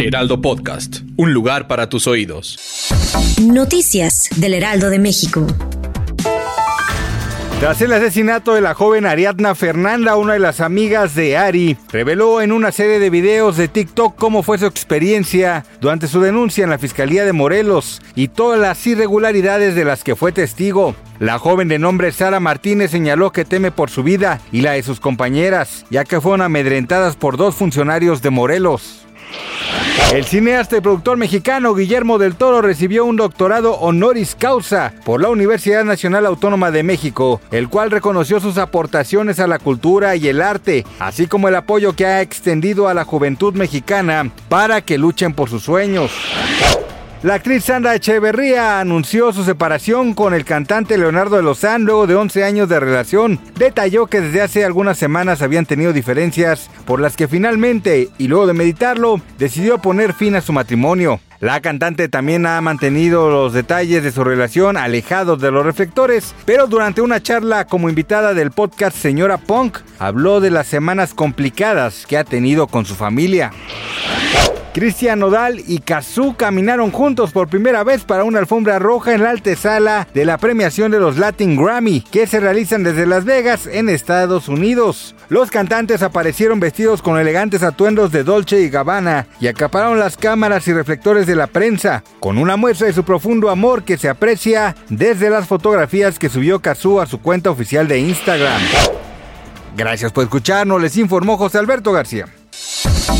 Heraldo Podcast, un lugar para tus oídos. Noticias del Heraldo de México. Tras el asesinato de la joven Ariadna Fernanda, una de las amigas de Ari, reveló en una serie de videos de TikTok cómo fue su experiencia durante su denuncia en la Fiscalía de Morelos y todas las irregularidades de las que fue testigo. La joven de nombre Sara Martínez señaló que teme por su vida y la de sus compañeras, ya que fueron amedrentadas por dos funcionarios de Morelos. El cineasta y productor mexicano Guillermo del Toro recibió un doctorado honoris causa por la Universidad Nacional Autónoma de México, el cual reconoció sus aportaciones a la cultura y el arte, así como el apoyo que ha extendido a la juventud mexicana para que luchen por sus sueños. La actriz Sandra Echeverría anunció su separación con el cantante Leonardo de Lozán luego de 11 años de relación. Detalló que desde hace algunas semanas habían tenido diferencias por las que finalmente, y luego de meditarlo, decidió poner fin a su matrimonio. La cantante también ha mantenido los detalles de su relación alejados de los reflectores, pero durante una charla como invitada del podcast Señora Punk, habló de las semanas complicadas que ha tenido con su familia. Cristian Nodal y Kazú caminaron juntos por primera vez para una alfombra roja en la antesala de la premiación de los Latin Grammy, que se realizan desde Las Vegas, en Estados Unidos. Los cantantes aparecieron vestidos con elegantes atuendos de Dolce y Gabbana y acapararon las cámaras y reflectores de la prensa, con una muestra de su profundo amor que se aprecia desde las fotografías que subió Kazú a su cuenta oficial de Instagram. Gracias por escucharnos, les informó José Alberto García.